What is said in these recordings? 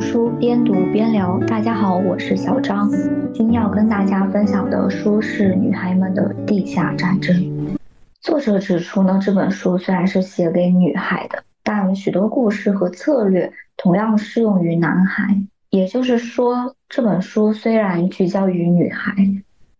书边读边聊。大家好，我是小张。今天要跟大家分享的书是《女孩们的地下战争》。作者指出呢，这本书虽然是写给女孩的，但许多故事和策略同样适用于男孩。也就是说，这本书虽然聚焦于女孩，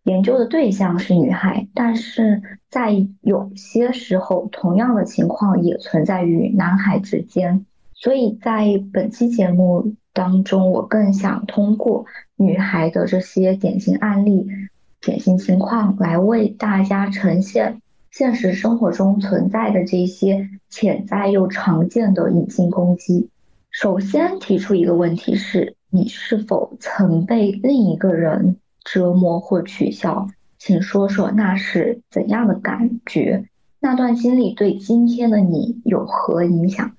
研究的对象是女孩，但是在有些时候，同样的情况也存在于男孩之间。所以在本期节目当中，我更想通过女孩的这些典型案例、典型情况，来为大家呈现现实生活中存在的这些潜在又常见的隐性攻击。首先提出一个问题是：你是否曾被另一个人折磨或取笑？请说说那是怎样的感觉？那段经历对今天的你有何影响？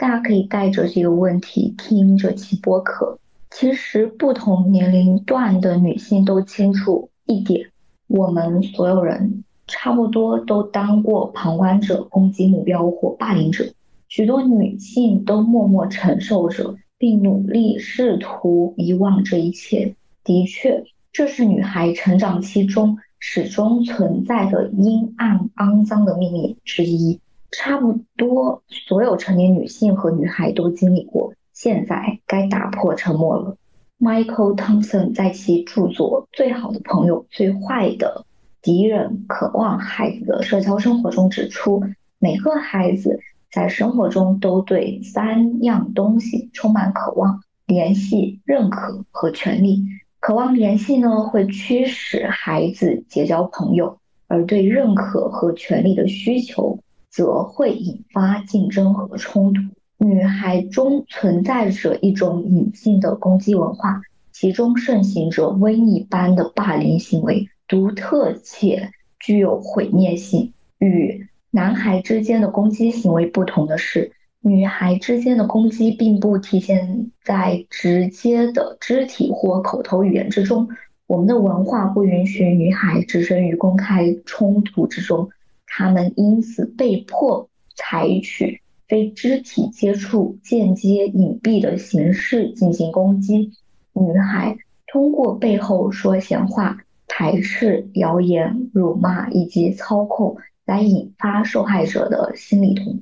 大家可以带着这个问题听这期播客。其实，不同年龄段的女性都清楚一点：我们所有人差不多都当过旁观者、攻击目标或霸凌者。许多女性都默默承受着，并努力试图遗忘这一切。的确，这是女孩成长期中始终存在的阴暗、肮脏的秘密之一。差不多所有成年女性和女孩都经历过。现在该打破沉默了。Michael Thompson 在其著作《最好的朋友，最坏的敌人：渴望孩子的社交生活》中指出，每个孩子在生活中都对三样东西充满渴望：联系、认可和权利。渴望联系呢，会驱使孩子结交朋友；而对认可和权利的需求。则会引发竞争和冲突。女孩中存在着一种隐性的攻击文化，其中盛行着瘟疫般的霸凌行为，独特且具有毁灭性。与男孩之间的攻击行为不同的是，女孩之间的攻击并不体现在直接的肢体或口头语言之中。我们的文化不允许女孩置身于公开冲突之中。他们因此被迫采取非肢体接触、间接隐蔽的形式进行攻击。女孩通过背后说闲话、排斥、谣言、辱骂以及操控来引发受害者的心理痛。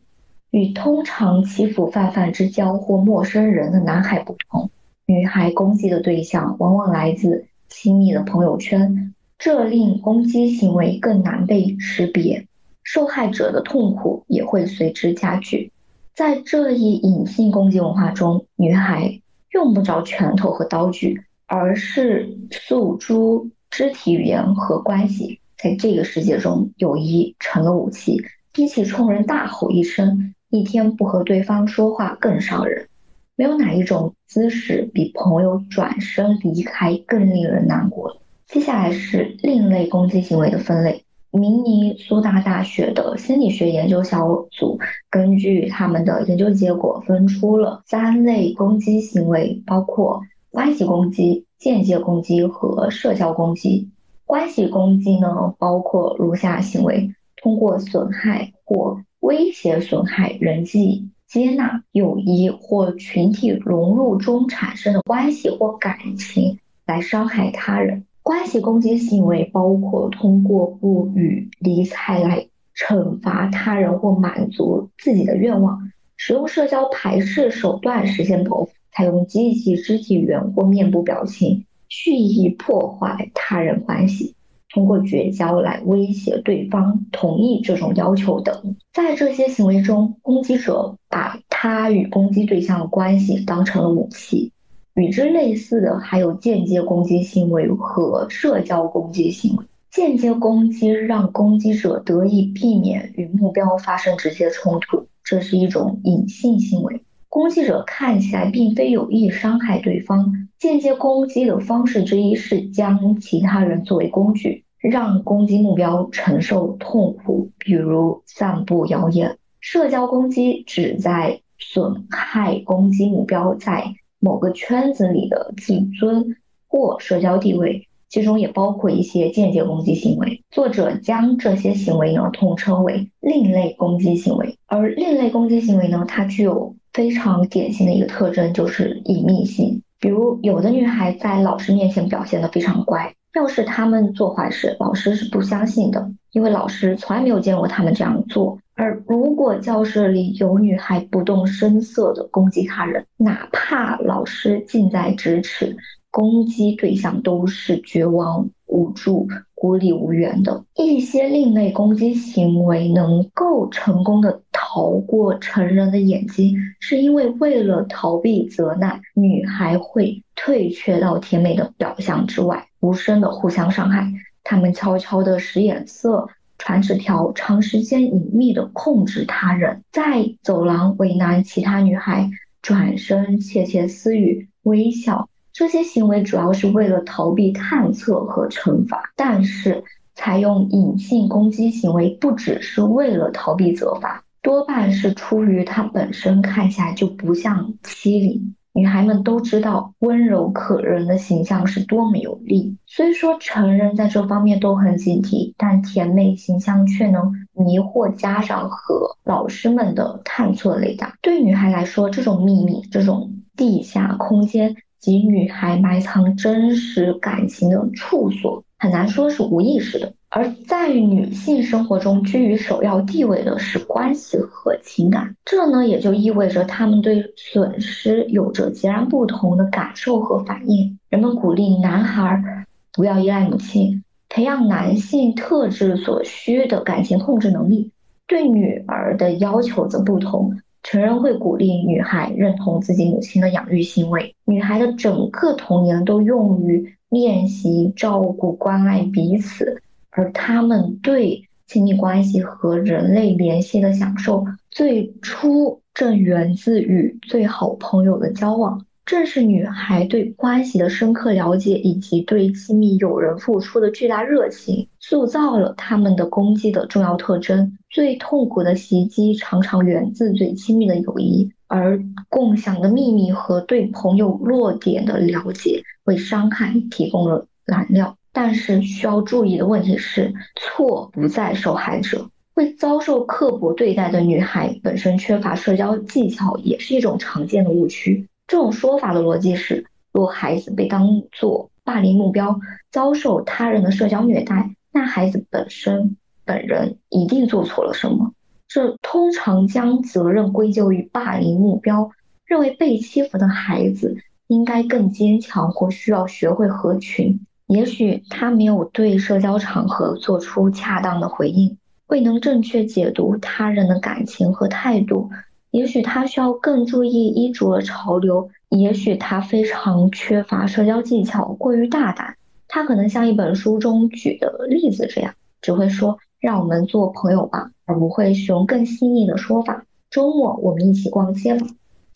与通常欺负泛泛之交或陌生人的男孩不同，女孩攻击的对象往往来自亲密的朋友圈，这令攻击行为更难被识别。受害者的痛苦也会随之加剧。在这一隐性攻击文化中，女孩用不着拳头和刀具，而是诉诸肢体语言和关系。在这个世界中，友谊成了武器，比起冲人大吼一声，一天不和对方说话更伤人。没有哪一种姿势比朋友转身离开更令人难过。接下来是另类攻击行为的分类。明尼苏达大学的心理学研究小组根据他们的研究结果，分出了三类攻击行为，包括关系攻击、间接攻击和社交攻击。关系攻击呢，包括如下行为：通过损害或威胁损害人际接纳、友谊或群体融入中产生的关系或感情来伤害他人。关系攻击行为包括通过不予理睬来惩罚他人或满足自己的愿望，使用社交排斥手段实现报复，采用积极肢体语言或面部表情蓄意破坏他人关系，通过绝交来威胁对方同意这种要求等。在这些行为中，攻击者把他与攻击对象的关系当成了武器。与之类似的还有间接攻击行为和社交攻击行为。间接攻击让攻击者得以避免与目标发生直接冲突，这是一种隐性行为。攻击者看起来并非有意伤害对方。间接攻击的方式之一是将其他人作为工具，让攻击目标承受痛苦，比如散布谣言。社交攻击旨在损害攻击目标在。某个圈子里的自尊或社交地位，其中也包括一些间接攻击行为。作者将这些行为呢统称为另类攻击行为。而另类攻击行为呢，它具有非常典型的一个特征就是隐秘性。比如，有的女孩在老师面前表现得非常乖，要是他们做坏事，老师是不相信的，因为老师从来没有见过他们这样做。而如果教室里有女孩不动声色的攻击他人，哪怕老师近在咫尺，攻击对象都是绝望无助。孤立无援的一些另类攻击行为能够成功的逃过成人的眼睛，是因为为了逃避责难，女孩会退却到甜美的表象之外，无声的互相伤害。他们悄悄的使眼色，传纸条，长时间隐秘的控制他人，在走廊为难其他女孩，转身窃窃私语，微笑。这些行为主要是为了逃避探测和惩罚，但是采用隐性攻击行为不只是为了逃避责罚，多半是出于它本身看起来就不像欺凌。女孩们都知道温柔可人的形象是多么有利，虽说成人在这方面都很警惕，但甜美形象却能迷惑家长和老师们的探测雷达。对女孩来说，这种秘密，这种地下空间。及女孩埋藏真实感情的处所，很难说是无意识的。而在女性生活中居于首要地位的是关系和情感，这呢也就意味着她们对损失有着截然不同的感受和反应。人们鼓励男孩不要依赖母亲，培养男性特质所需的感情控制能力。对女儿的要求则不同。成人会鼓励女孩认同自己母亲的养育行为，女孩的整个童年都用于练习照顾、关爱彼此，而他们对亲密关系和人类联系的享受，最初正源自与最好朋友的交往。正是女孩对关系的深刻了解，以及对亲密友人付出的巨大热情，塑造了他们的攻击的重要特征。最痛苦的袭击常常源自最亲密的友谊，而共享的秘密和对朋友弱点的了解，为伤害提供了燃料。但是需要注意的问题是，错不在受害者。会遭受刻薄对待的女孩本身缺乏社交技巧，也是一种常见的误区。这种说法的逻辑是：若孩子被当作霸凌目标，遭受他人的社交虐待，那孩子本身本人一定做错了什么。这通常将责任归咎于霸凌目标，认为被欺负的孩子应该更坚强或需要学会合群。也许他没有对社交场合做出恰当的回应，未能正确解读他人的感情和态度。也许他需要更注意衣着潮流，也许他非常缺乏社交技巧，过于大胆。他可能像一本书中举的例子这样，只会说“让我们做朋友吧”，而不会使用更细腻的说法。周末我们一起逛街吧。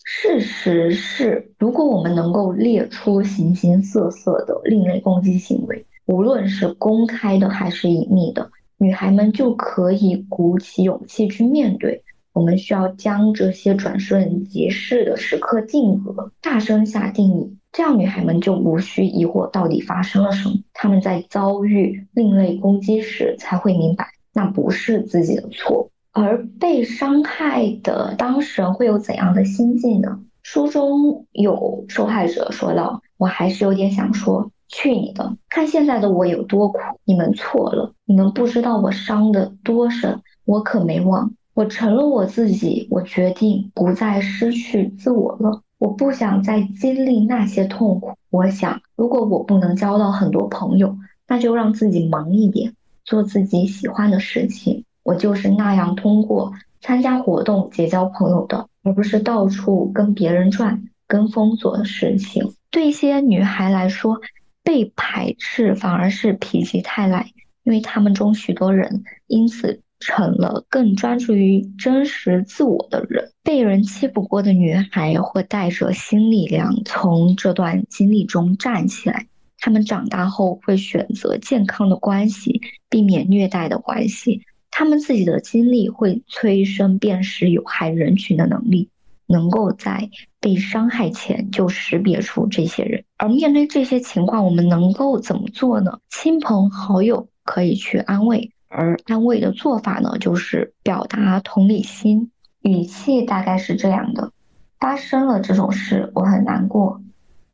事实是，如果我们能够列出形形色色的另类攻击行为，无论是公开的还是隐秘的，女孩们就可以鼓起勇气去面对。我们需要将这些转瞬即逝的时刻定格，大声下定义，这样女孩们就无需疑惑到底发生了什么。她们在遭遇另类攻击时，才会明白那不是自己的错。而被伤害的当事人会有怎样的心境呢？书中有受害者说道：“我还是有点想说，去你的！看现在的我有多苦，你们错了，你们不知道我伤得多深，我可没忘。”我成了我自己，我决定不再失去自我了。我不想再经历那些痛苦。我想，如果我不能交到很多朋友，那就让自己忙一点，做自己喜欢的事情。我就是那样通过参加活动结交朋友的，而不是到处跟别人转、跟风做的事情。对一些女孩来说，被排斥反而是否极泰来，因为他们中许多人因此。成了更专注于真实自我的人。被人欺负过的女孩会带着新力量从这段经历中站起来。她们长大后会选择健康的关系，避免虐待的关系。她们自己的经历会催生辨识有害人群的能力，能够在被伤害前就识别出这些人。而面对这些情况，我们能够怎么做呢？亲朋好友可以去安慰。而安慰的做法呢，就是表达同理心，语气大概是这样的：发生了这种事，我很难过，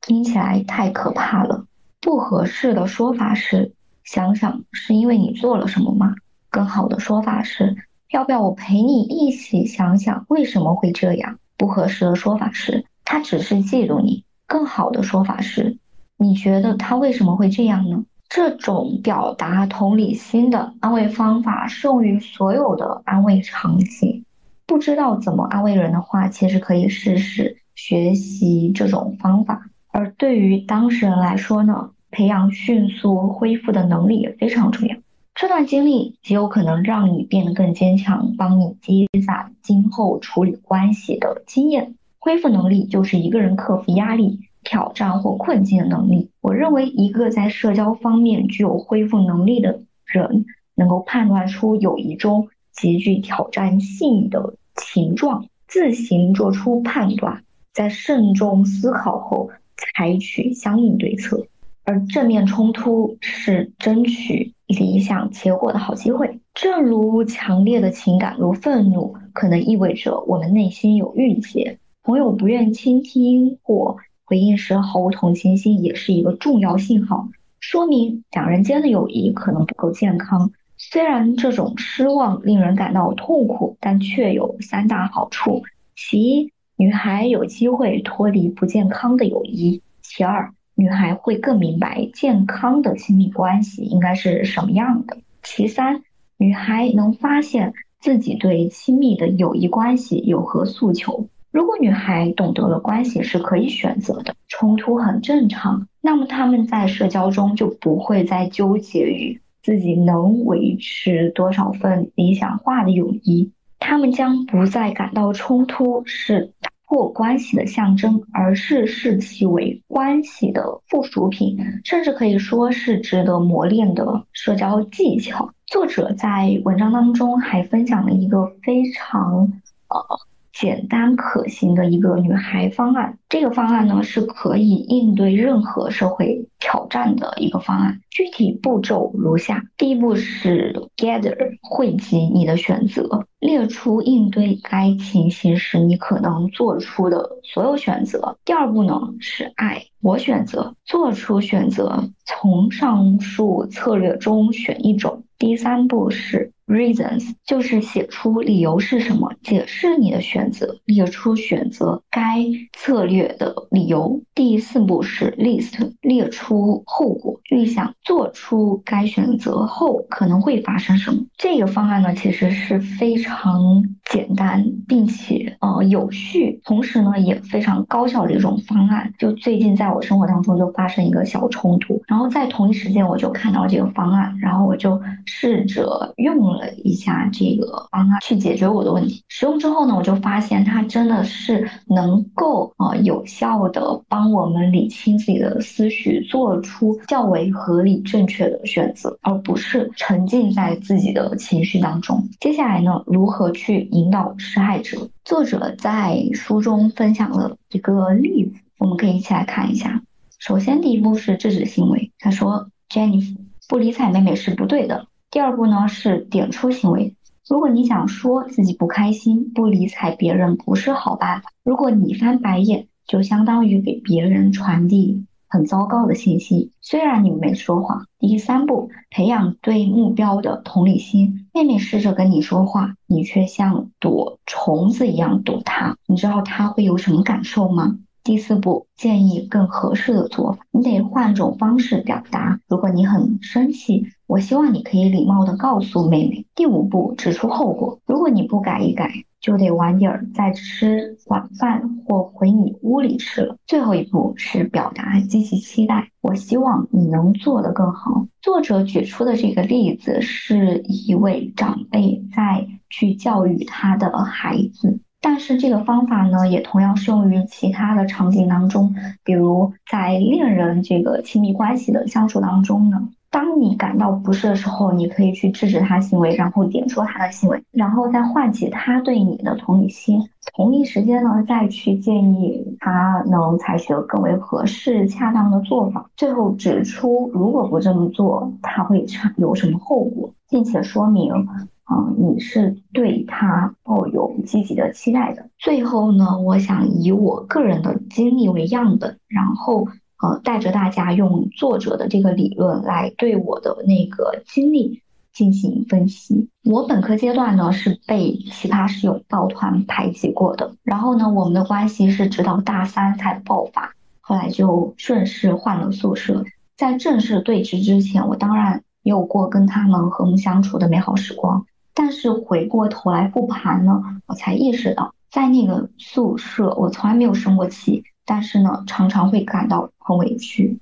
听起来太可怕了。不合适的说法是，想想是因为你做了什么吗？更好的说法是，要不要我陪你一起想想为什么会这样？不合适的说法是，他只是嫉妒你。更好的说法是，你觉得他为什么会这样呢？这种表达同理心的安慰方法适用于所有的安慰场景。不知道怎么安慰人的话，其实可以试试学习这种方法。而对于当事人来说呢，培养迅速恢复的能力也非常重要。这段经历极有可能让你变得更坚强，帮你积攒今后处理关系的经验。恢复能力就是一个人克服压力、挑战或困境的能力。我认为，一个在社交方面具有恢复能力的人，能够判断出友谊中。极具挑战性的情状，自行做出判断，在慎重思考后采取相应对策。而正面冲突是争取理想结果的好机会。正如强烈的情感如愤怒，可能意味着我们内心有郁结。朋友不愿倾听或回应时毫无同情心，也是一个重要信号，说明两人间的友谊可能不够健康。虽然这种失望令人感到痛苦，但却有三大好处：其一，女孩有机会脱离不健康的友谊；其二，女孩会更明白健康的亲密关系应该是什么样的；其三，女孩能发现自己对亲密的友谊关系有何诉求。如果女孩懂得了关系是可以选择的，冲突很正常，那么她们在社交中就不会再纠结于。自己能维持多少份理想化的友谊？他们将不再感到冲突是打破关系的象征，而是视其为关系的附属品，甚至可以说是值得磨练的社交技巧。作者在文章当中还分享了一个非常呃。简单可行的一个女孩方案，这个方案呢是可以应对任何社会挑战的一个方案。具体步骤如下：第一步是 gather 汇集你的选择，列出应对该情形时你可能做出的所有选择。第二步呢是爱我选择，做出选择，从上述策略中选一种。第三步是。Reasons 就是写出理由是什么，解释你的选择，列出选择该策略的理由。第四步是 List，列出后果，预想做出该选择后可能会发生什么。这个方案呢，其实是非常简单，并且呃有序，同时呢也非常高效的一种方案。就最近在我生活当中就发生一个小冲突，然后在同一时间我就看到这个方案，然后我就试着用了。一下这个方案去解决我的问题。使用之后呢，我就发现它真的是能够啊有效的帮我们理清自己的思绪，做出较为为合理正确的选择，而不是沉浸在自己的情绪当中。接下来呢，如何去引导施害者？作者在书中分享了一个例子，我们可以一起来看一下。首先，第一步是制止行为。他说：“Jennifer 不理睬妹妹是不对的。”第二步呢是点出行为。如果你想说自己不开心，不理睬别人不是好办法。如果你翻白眼，就相当于给别人传递很糟糕的信息。虽然你没说谎。第三步，培养对目标的同理心。妹妹试着跟你说话，你却像躲虫子一样躲她，你知道她会有什么感受吗？第四步，建议更合适的做法，你得换种方式表达。如果你很生气，我希望你可以礼貌的告诉妹妹。第五步，指出后果。如果你不改一改，就得晚点儿再吃晚饭或回你屋里吃了。最后一步是表达积极期待，我希望你能做得更好。作者举出的这个例子是一位长辈在去教育他的孩子。但是这个方法呢，也同样适用于其他的场景当中，比如在恋人这个亲密关系的相处当中呢。当你感到不适的时候，你可以去制止他行为，然后点出他的行为，然后再唤起他对你的同理心。同一时间呢，再去建议他能采取更为合适、恰当的做法。最后指出，如果不这么做，他会有什么后果，并且说明。嗯，你是对他抱有积极的期待的。最后呢，我想以我个人的经历为样本，然后呃，带着大家用作者的这个理论来对我的那个经历进行分析。我本科阶段呢是被奇葩室友抱团排挤过的，然后呢，我们的关系是直到大三才爆发，后来就顺势换了宿舍。在正式对峙之前，我当然也有过跟他们和睦相处的美好时光。但是回过头来复盘呢，我才意识到，在那个宿舍，我从来没有生过气，但是呢，常常会感到很委屈，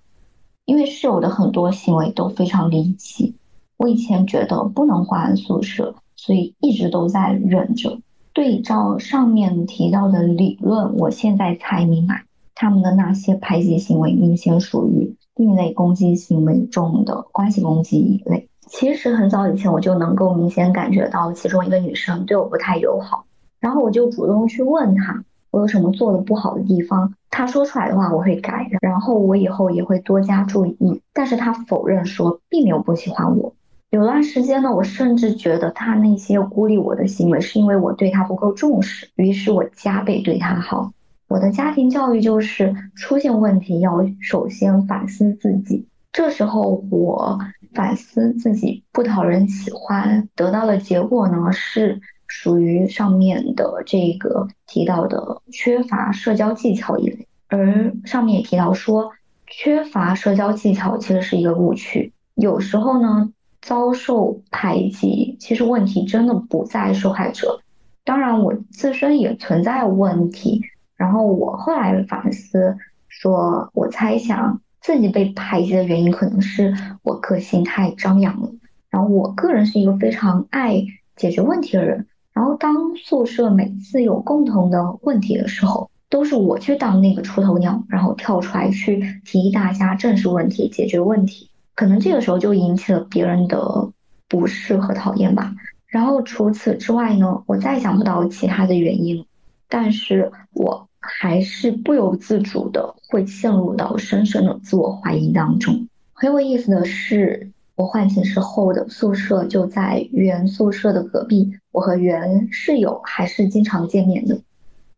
因为室友的很多行为都非常离奇。我以前觉得不能换宿舍，所以一直都在忍着。对照上面提到的理论，我现在才明白，他们的那些排挤行为明显属于另类攻击行为中的关系攻击一类。其实很早以前我就能够明显感觉到其中一个女生对我不太友好，然后我就主动去问她我有什么做的不好的地方，她说出来的话我会改，然后我以后也会多加注意。但是她否认说并没有不喜欢我。有段时间呢，我甚至觉得她那些孤立我的行为是因为我对她不够重视，于是我加倍对她好。我的家庭教育就是出现问题要首先反思自己。这时候我反思自己不讨人喜欢，得到的结果呢是属于上面的这个提到的缺乏社交技巧一类。而上面也提到说，缺乏社交技巧其实是一个误区。有时候呢，遭受排挤，其实问题真的不在受害者。当然，我自身也存在问题。然后我后来反思，说我猜想。自己被排挤的原因可能是我个性太张扬了，然后我个人是一个非常爱解决问题的人，然后当宿舍每次有共同的问题的时候，都是我去当那个出头鸟，然后跳出来去提议大家正视问题、解决问题，可能这个时候就引起了别人的不适和讨厌吧。然后除此之外呢，我再想不到其他的原因，但是我。还是不由自主的会陷入到深深的自我怀疑当中。很有意思的是，我换寝之后的宿舍就在原宿舍的隔壁，我和原室友还是经常见面的。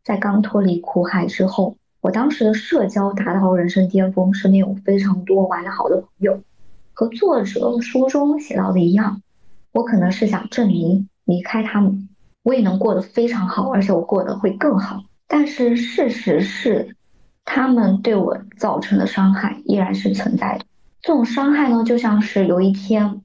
在刚脱离苦海之后，我当时的社交达到人生巅峰，身边有非常多玩得好的朋友。和作者书中写到的一样，我可能是想证明离开他们，我也能过得非常好，而且我过得会更好。但是事实是，他们对我造成的伤害依然是存在的。这种伤害呢，就像是有一天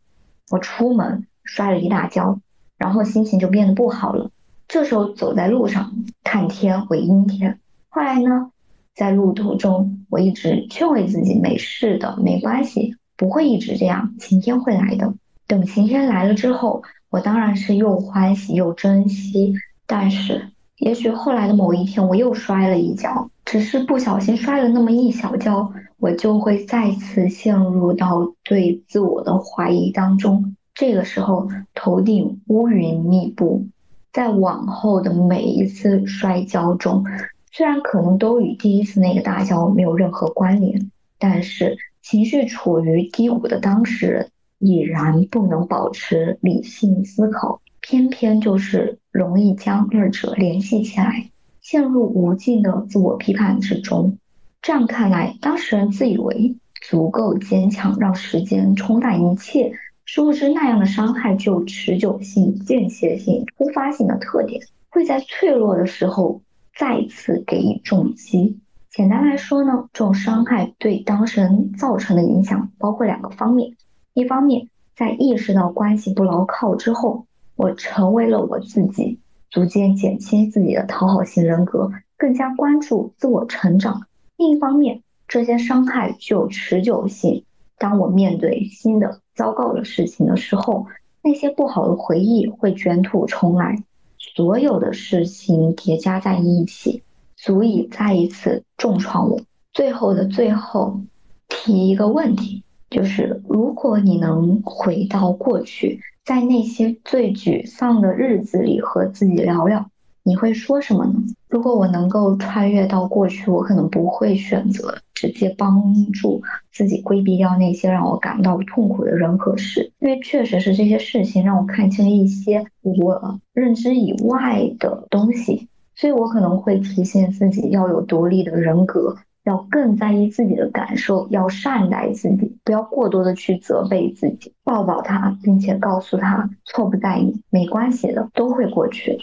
我出门摔了一大跤，然后心情就变得不好了。这时候走在路上，看天为阴天。后来呢，在路途中，我一直劝慰自己没事的，没关系，不会一直这样，晴天会来的。等晴天来了之后，我当然是又欢喜又珍惜，但是。也许后来的某一天，我又摔了一跤，只是不小心摔了那么一小跤，我就会再次陷入到对自我的怀疑当中。这个时候，头顶乌云密布，在往后的每一次摔跤中，虽然可能都与第一次那个大跤没有任何关联，但是情绪处于低谷的当事人已然不能保持理性思考。偏偏就是容易将二者联系起来，陷入无尽的自我批判之中。这样看来，当事人自以为足够坚强，让时间冲淡一切，殊不知那样的伤害具有持久性、间歇性、突发性的特点，会在脆弱的时候再次给予重击。简单来说呢，这种伤害对当事人造成的影响包括两个方面：一方面，在意识到关系不牢靠之后。我成为了我自己，逐渐减轻自己的讨好型人格，更加关注自我成长。另一方面，这些伤害具有持久性。当我面对新的糟糕的事情的时候，那些不好的回忆会卷土重来，所有的事情叠加在一起，足以再一次重创我。最后的最后，提一个问题，就是如果你能回到过去。在那些最沮丧的日子里和自己聊聊，你会说什么呢？如果我能够穿越到过去，我可能不会选择直接帮助自己规避掉那些让我感到痛苦的人和事，因为确实是这些事情让我看清了一些我认知以外的东西，所以我可能会提醒自己要有独立的人格，要更在意自己的感受，要善待自己，不要过多的去责备自己，抱抱他，并且告诉他错不在你，没关系的，都会过去。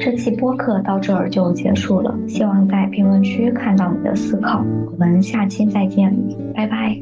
这期播客到这儿就结束了，希望在评论区看到你的思考。我们下期再见，拜拜。